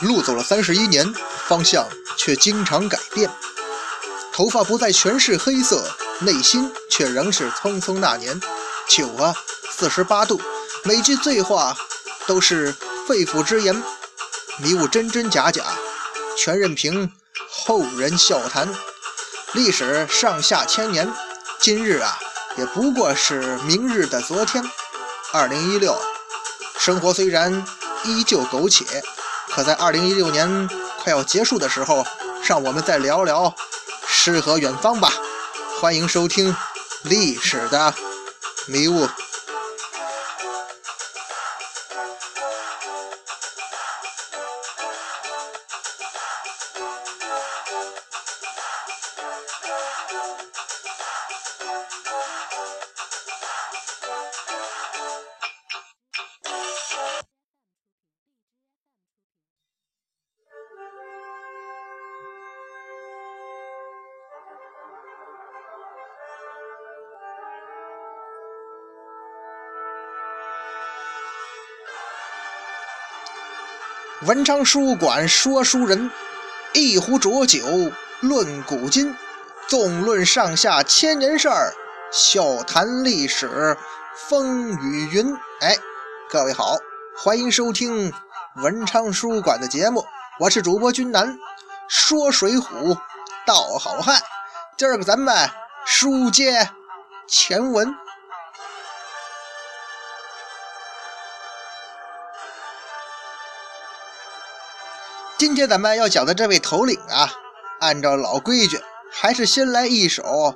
路走了三十一年，方向却经常改变。头发不再全是黑色，内心却仍是匆匆那年。酒啊，四十八度，每句醉话都是肺腑之言，迷雾真真假假，全任凭后人笑谈。历史上下千年，今日啊，也不过是明日的昨天。二零一六，生活虽然依旧苟且，可在二零一六年快要结束的时候，让我们再聊聊诗和远方吧。欢迎收听历史的迷雾。文昌书馆说书人，一壶浊酒论古今，纵论上下千年事儿，笑谈历史风雨云。哎，各位好，欢迎收听文昌书馆的节目，我是主播君南，说水浒道好汉。今儿个咱们书接前文。今天咱们要讲的这位头领啊，按照老规矩，还是先来一首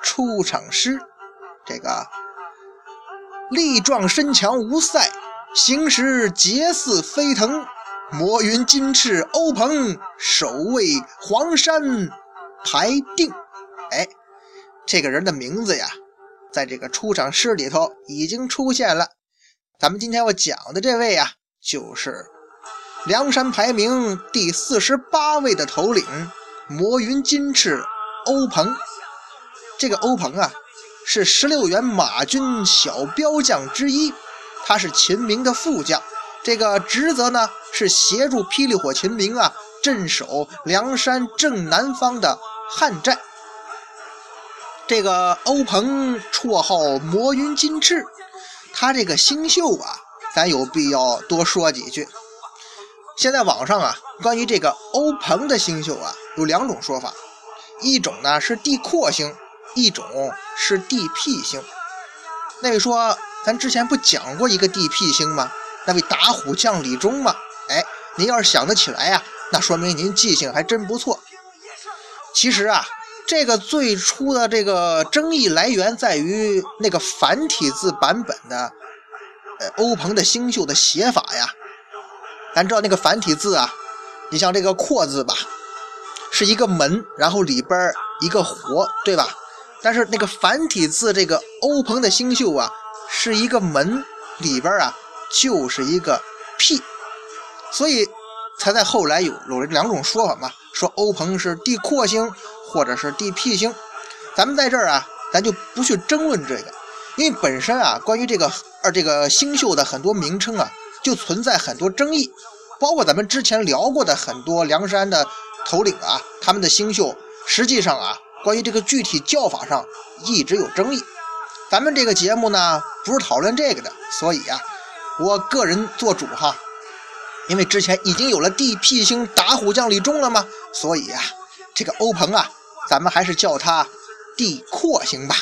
出场诗。这个力壮身强无赛，行时节似飞腾。摩云金翅欧鹏，守卫黄山排定。哎，这个人的名字呀，在这个出场诗里头已经出现了。咱们今天要讲的这位呀，就是。梁山排名第四十八位的头领，魔云金翅欧鹏。这个欧鹏啊，是十六员马军小标将之一，他是秦明的副将。这个职责呢，是协助霹雳火秦明啊，镇守梁山正南方的汉寨。这个欧鹏绰号魔云金翅，他这个星宿啊，咱有必要多说几句。现在网上啊，关于这个欧鹏的星宿啊，有两种说法，一种呢是地阔星，一种是地辟星。那位说，咱之前不讲过一个地辟星吗？那位打虎将李忠吗？哎，您要是想得起来呀，那说明您记性还真不错。其实啊，这个最初的这个争议来源在于那个繁体字版本的，呃，欧鹏的星宿的写法呀。咱知道那个繁体字啊，你像这个“阔”字吧，是一个门，然后里边一个火，对吧？但是那个繁体字这个欧鹏的星宿啊，是一个门，里边啊就是一个屁，所以才在后来有有了两种说法嘛，说欧鹏是地阔星或者是地辟星。咱们在这儿啊，咱就不去争论这个，因为本身啊，关于这个呃这个星宿的很多名称啊。就存在很多争议，包括咱们之前聊过的很多梁山的头领啊，他们的星宿，实际上啊，关于这个具体叫法上一直有争议。咱们这个节目呢，不是讨论这个的，所以啊，我个人做主哈，因为之前已经有了地辟星打虎将李忠了嘛，所以啊，这个欧鹏啊，咱们还是叫他地阔星吧。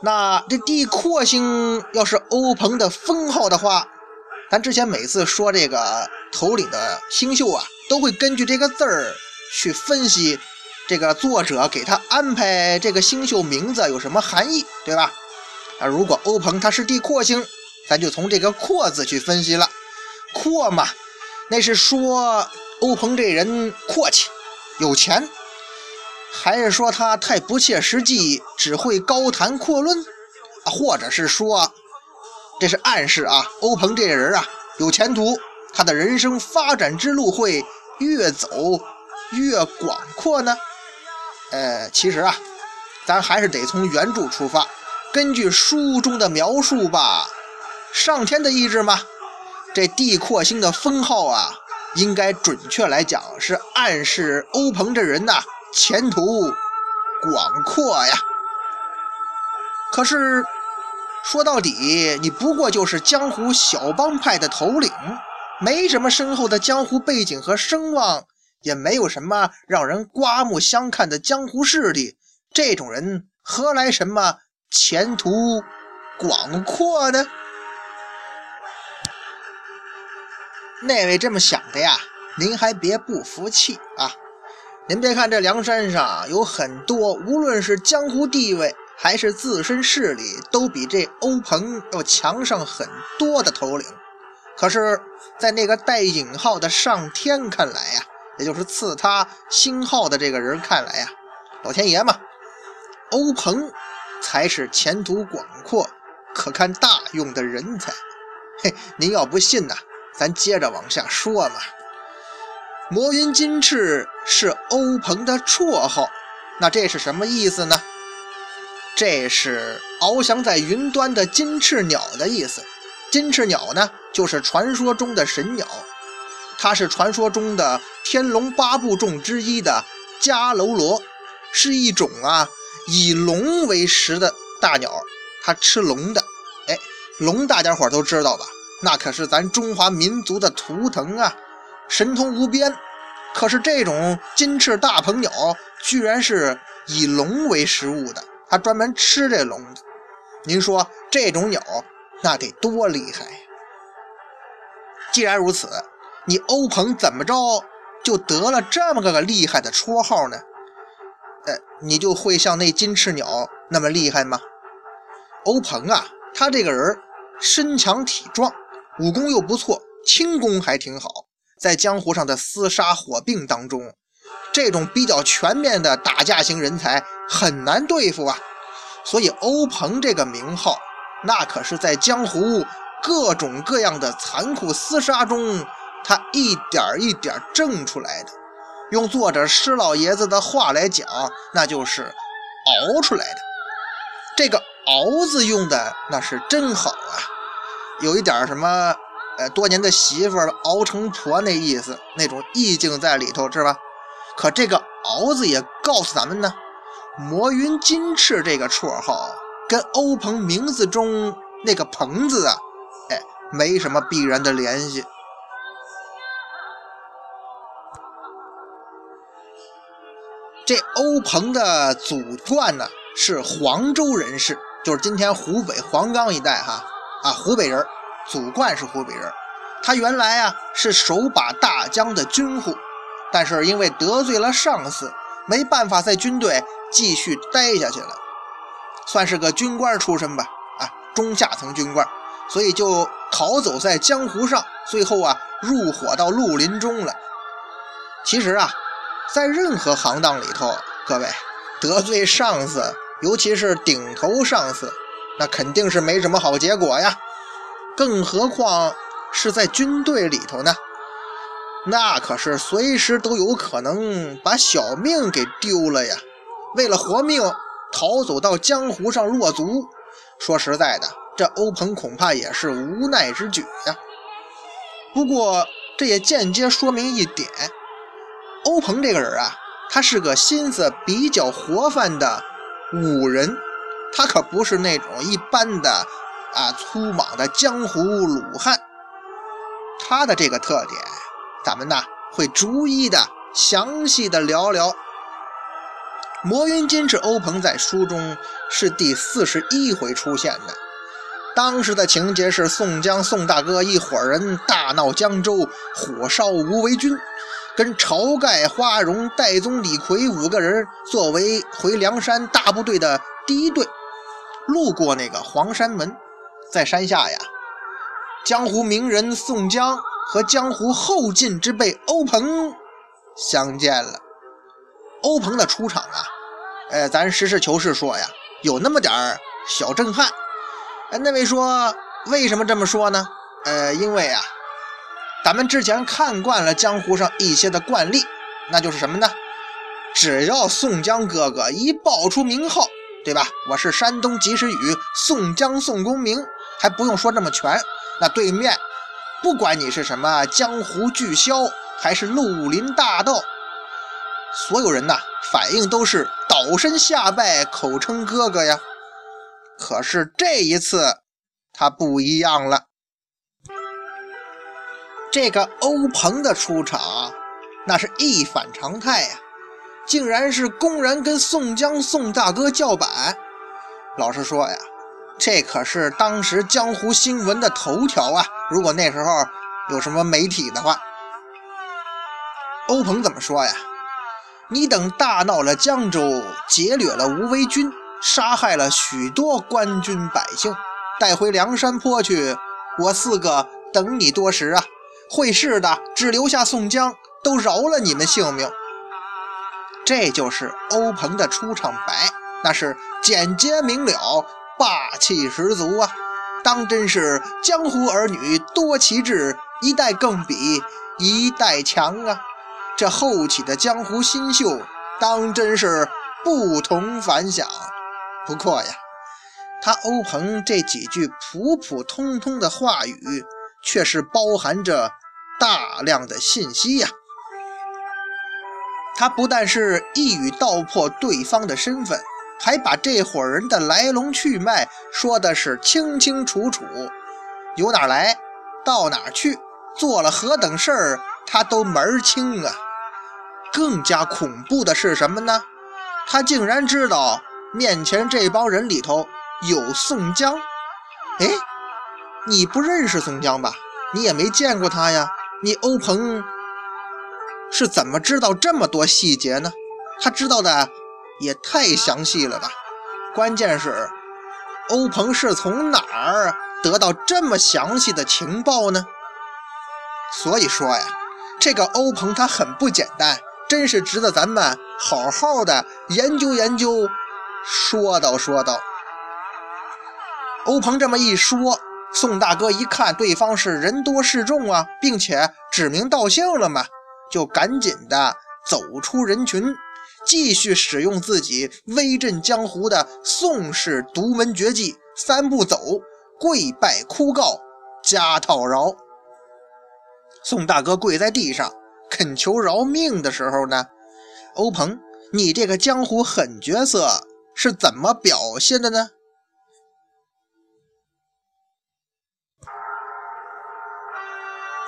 那这地阔星要是欧鹏的封号的话，咱之前每次说这个头领的星宿啊，都会根据这个字儿去分析这个作者给他安排这个星宿名字有什么含义，对吧？啊，如果欧鹏他是地阔星，咱就从这个阔字去分析了。阔嘛，那是说欧鹏这人阔气、有钱，还是说他太不切实际，只会高谈阔论啊？或者是说？这是暗示啊，欧鹏这个人啊有前途，他的人生发展之路会越走越广阔呢。呃，其实啊，咱还是得从原著出发，根据书中的描述吧。上天的意志嘛，这地阔星的封号啊，应该准确来讲是暗示欧鹏这人呐前途广阔呀。可是说到底，你不过就是江湖小帮派的头领，没什么深厚的江湖背景和声望，也没有什么让人刮目相看的江湖势力，这种人何来什么前途广阔呢？那位这么想的呀，您还别不服气啊！您别看这梁山上有很多，无论是江湖地位还是自身势力，都比这欧鹏要强上很多的头领。可是，在那个带引号的上天看来呀，也就是赐他星号的这个人看来呀，老天爷嘛，欧鹏才是前途广阔、可看大用的人才。嘿，您要不信呐？咱接着往下说嘛。魔云金翅是欧鹏的绰号，那这是什么意思呢？这是翱翔在云端的金翅鸟的意思。金翅鸟呢，就是传说中的神鸟，它是传说中的天龙八部中之一的迦楼罗，是一种啊以龙为食的大鸟，它吃龙的。哎，龙大家伙都知道吧？那可是咱中华民族的图腾啊，神通无边。可是这种金翅大鹏鸟，居然是以龙为食物的，还专门吃这笼子。您说这种鸟那得多厉害呀？既然如此，你欧鹏怎么着就得了这么个个厉害的绰号呢？呃，你就会像那金翅鸟那么厉害吗？欧鹏啊，他这个人身强体壮。武功又不错，轻功还挺好，在江湖上的厮杀火并当中，这种比较全面的打架型人才很难对付啊。所以欧鹏这个名号，那可是在江湖各种各样的残酷厮杀中，他一点一点挣出来的。用作者施老爷子的话来讲，那就是熬出来的。这个“熬”字用的那是真好啊。有一点什么，呃，多年的媳妇熬成婆那意思，那种意境在里头，是吧？可这个“敖”字也告诉咱们呢，魔云金翅这个绰号跟欧鹏名字中那个“鹏”字啊，哎，没什么必然的联系。这欧鹏的祖贯呢，是黄州人士，就是今天湖北黄冈一带哈。啊，湖北人，祖贯是湖北人。他原来啊是手把大江的军户，但是因为得罪了上司，没办法在军队继续待下去了，算是个军官出身吧，啊，中下层军官，所以就逃走在江湖上，最后啊入伙到绿林中了。其实啊，在任何行当里头，各位得罪上司，尤其是顶头上司。那肯定是没什么好结果呀，更何况是在军队里头呢？那可是随时都有可能把小命给丢了呀。为了活命，逃走到江湖上落足，说实在的，这欧鹏恐怕也是无奈之举呀。不过这也间接说明一点，欧鹏这个人啊，他是个心思比较活泛的武人。他可不是那种一般的啊粗莽的江湖鲁汉，他的这个特点，咱们呢会逐一的详细的聊聊。魔云金翅欧鹏在书中是第四十一回出现的，当时的情节是宋江宋大哥一伙人大闹江州，火烧无为军，跟晁盖、花荣、戴宗、李逵五个人作为回梁山大部队的第一队。路过那个黄山门，在山下呀，江湖名人宋江和江湖后进之辈欧鹏相见了。欧鹏的出场啊，呃，咱实事求是说呀，有那么点儿小震撼。哎，那位说为什么这么说呢？呃，因为啊，咱们之前看惯了江湖上一些的惯例，那就是什么呢？只要宋江哥哥一报出名号。对吧？我是山东及时雨宋江宋公明，还不用说这么全。那对面不管你是什么江湖巨枭，还是绿林大盗，所有人呐，反应都是倒身下拜，口称哥哥呀。可是这一次，他不一样了。这个欧鹏的出场，那是一反常态呀，竟然是公然跟宋江、宋大哥叫板。老实说呀。这可是当时江湖新闻的头条啊！如果那时候有什么媒体的话，欧鹏怎么说呀？你等大闹了江州，劫掠了无为军，杀害了许多官军百姓，带回梁山坡去，我四个等你多时啊！会试的只留下宋江，都饶了你们性命。这就是欧鹏的出场白，那是简洁明了。霸气十足啊！当真是江湖儿女多奇志，一代更比一代强啊！这后起的江湖新秀，当真是不同凡响。不过呀，他欧鹏这几句普普通通的话语，却是包含着大量的信息呀。他不但是一语道破对方的身份。还把这伙人的来龙去脉说的是清清楚楚，由哪来，到哪去，做了何等事儿，他都门儿清啊！更加恐怖的是什么呢？他竟然知道面前这帮人里头有宋江。哎，你不认识宋江吧？你也没见过他呀？你欧鹏是怎么知道这么多细节呢？他知道的。也太详细了吧！关键是，欧鹏是从哪儿得到这么详细的情报呢？所以说呀，这个欧鹏他很不简单，真是值得咱们好好的研究研究。说道说道，欧鹏这么一说，宋大哥一看对方是人多势众啊，并且指名道姓了嘛，就赶紧的走出人群。继续使用自己威震江湖的宋氏独门绝技三步走，跪拜哭告，加套饶。宋大哥跪在地上恳求饶命的时候呢，欧鹏，你这个江湖狠角色是怎么表现的呢？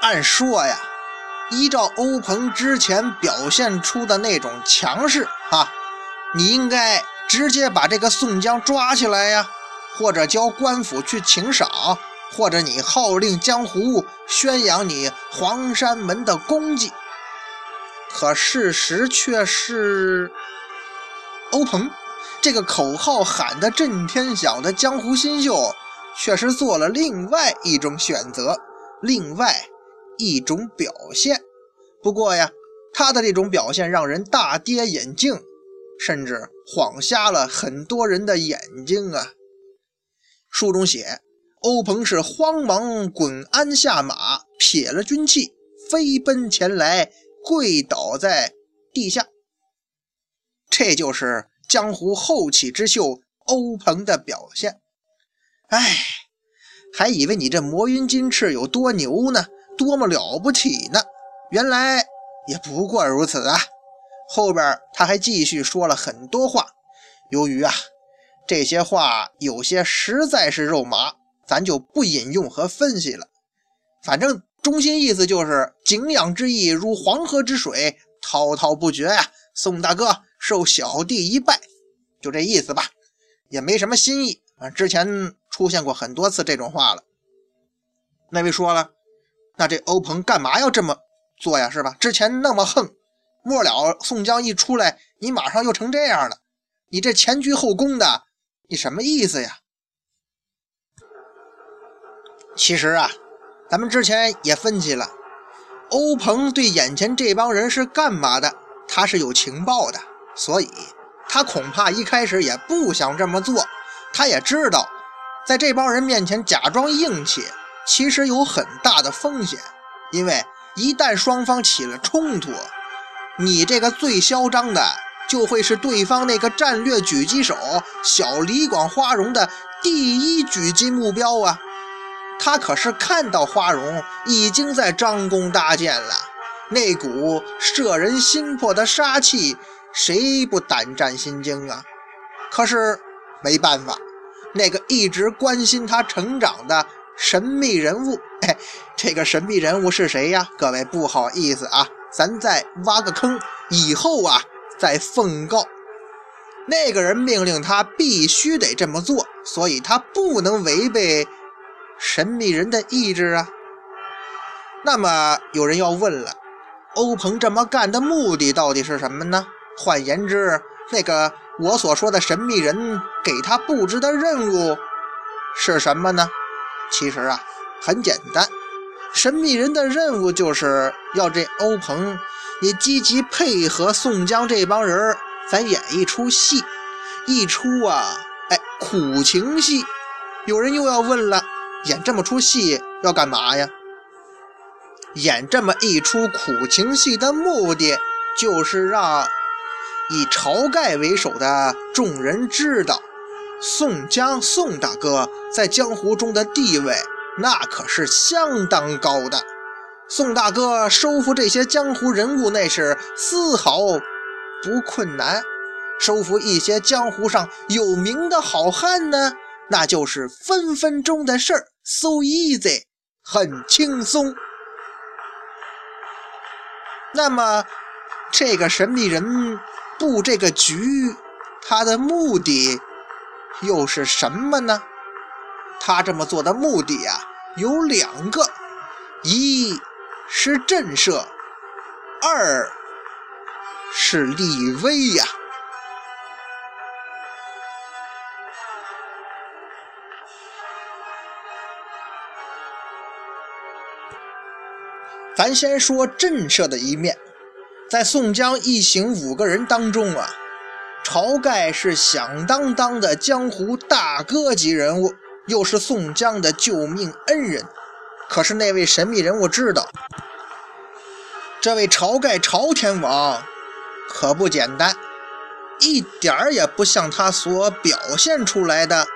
按说呀。依照欧鹏之前表现出的那种强势啊，你应该直接把这个宋江抓起来呀，或者交官府去请赏，或者你号令江湖宣扬你黄山门的功绩。可事实却是，欧鹏这个口号喊得震天响的江湖新秀，却是做了另外一种选择，另外。一种表现，不过呀，他的这种表现让人大跌眼镜，甚至晃瞎了很多人的眼睛啊。书中写，欧鹏是慌忙滚鞍下马，撇了军器，飞奔前来，跪倒在地下。这就是江湖后起之秀欧鹏的表现。哎，还以为你这魔云金翅有多牛呢。多么了不起呢！原来也不过如此啊。后边他还继续说了很多话，由于啊这些话有些实在是肉麻，咱就不引用和分析了。反正中心意思就是敬仰之意如黄河之水，滔滔不绝呀。宋大哥受小弟一拜，就这意思吧，也没什么新意啊。之前出现过很多次这种话了。那位说了。那这欧鹏干嘛要这么做呀？是吧？之前那么横，末了宋江一出来，你马上又成这样了，你这前居后恭的，你什么意思呀？其实啊，咱们之前也分析了，欧鹏对眼前这帮人是干嘛的？他是有情报的，所以他恐怕一开始也不想这么做。他也知道，在这帮人面前假装硬气。其实有很大的风险，因为一旦双方起了冲突，你这个最嚣张的就会是对方那个战略狙击手小李广花荣的第一狙击目标啊！他可是看到花荣已经在张弓搭箭了，那股摄人心魄的杀气，谁不胆战心惊啊？可是没办法，那个一直关心他成长的神秘人物，哎，这个神秘人物是谁呀？各位不好意思啊，咱再挖个坑，以后啊再奉告。那个人命令他必须得这么做，所以他不能违背神秘人的意志啊。那么有人要问了，欧鹏这么干的目的到底是什么呢？换言之，那个我所说的神秘人给他布置的任务是什么呢？其实啊，很简单，神秘人的任务就是要这欧鹏，也积极配合宋江这帮人。咱演一出戏，一出啊，哎，苦情戏。有人又要问了，演这么出戏要干嘛呀？演这么一出苦情戏的目的，就是让以晁盖为首的众人知道，宋江宋大哥在江湖中的地位，那可是相当高的。宋大哥收服这些江湖人物，那是丝毫。不困难，收服一些江湖上有名的好汉呢，那就是分分钟的事儿，so easy，很轻松。那么，这个神秘人布这个局，他的目的又是什么呢？他这么做的目的呀，有两个，一是震慑，二。是立威呀！咱先说震慑的一面，在宋江一行五个人当中啊，晁盖是响当当的江湖大哥级人物，又是宋江的救命恩人。可是那位神秘人物知道，这位晁盖朝天王。可不简单，一点儿也不像他所表现出来的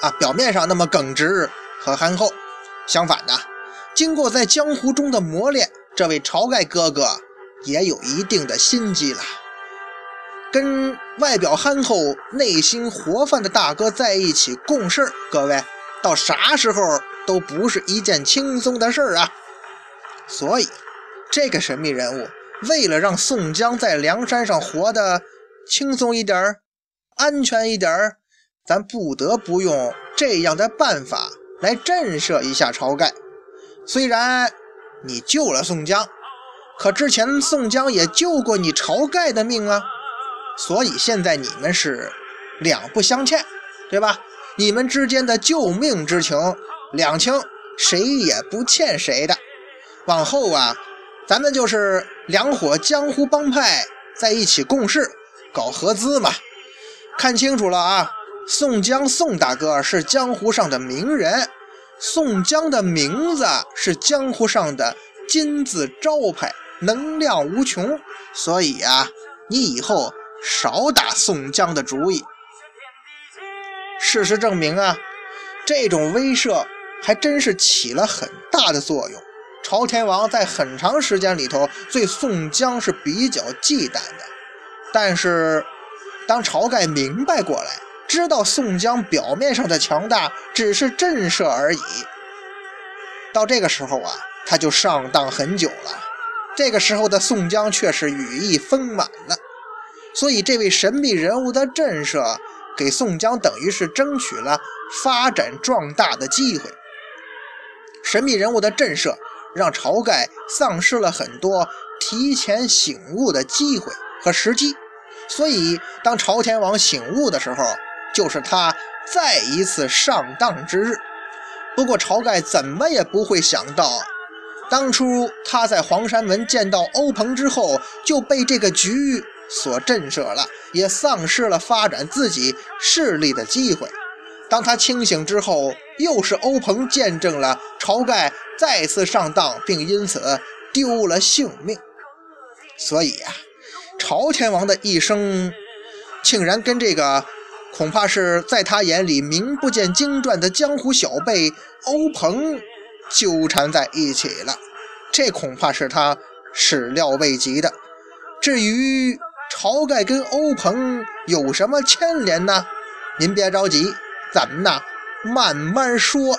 啊，表面上那么耿直和憨厚。相反的，经过在江湖中的磨练，这位晁盖哥哥也有一定的心机了。跟外表憨厚、内心活泛的大哥在一起共事，各位到啥时候都不是一件轻松的事儿啊。所以，这个神秘人物。为了让宋江在梁山上活得轻松一点儿、安全一点儿，咱不得不用这样的办法来震慑一下晁盖。虽然你救了宋江，可之前宋江也救过你晁盖的命啊，所以现在你们是两不相欠，对吧？你们之间的救命之情两清，谁也不欠谁的。往后啊。咱们就是两伙江湖帮派在一起共事，搞合资嘛。看清楚了啊，宋江宋大哥是江湖上的名人，宋江的名字是江湖上的金字招牌，能量无穷。所以啊，你以后少打宋江的主意。事实证明啊，这种威慑还真是起了很大的作用。朝天王在很长时间里头对宋江是比较忌惮的，但是当晁盖明白过来，知道宋江表面上的强大只是震慑而已，到这个时候啊，他就上当很久了。这个时候的宋江却是羽翼丰满了，所以这位神秘人物的震慑，给宋江等于是争取了发展壮大的机会。神秘人物的震慑。让晁盖丧失了很多提前醒悟的机会和时机，所以当朝天王醒悟的时候，就是他再一次上当之日。不过晁盖怎么也不会想到，当初他在黄山门见到欧鹏之后，就被这个局所震慑了，也丧失了发展自己势力的机会。当他清醒之后，又是欧鹏见证了晁盖再次上当，并因此丢了性命。所以呀，朝天王的一生竟然跟这个恐怕是在他眼里名不见经传的江湖小辈欧鹏纠缠在一起了。这恐怕是他始料未及的。至于晁盖跟欧鹏有什么牵连呢？您别着急，咱们呢慢慢说。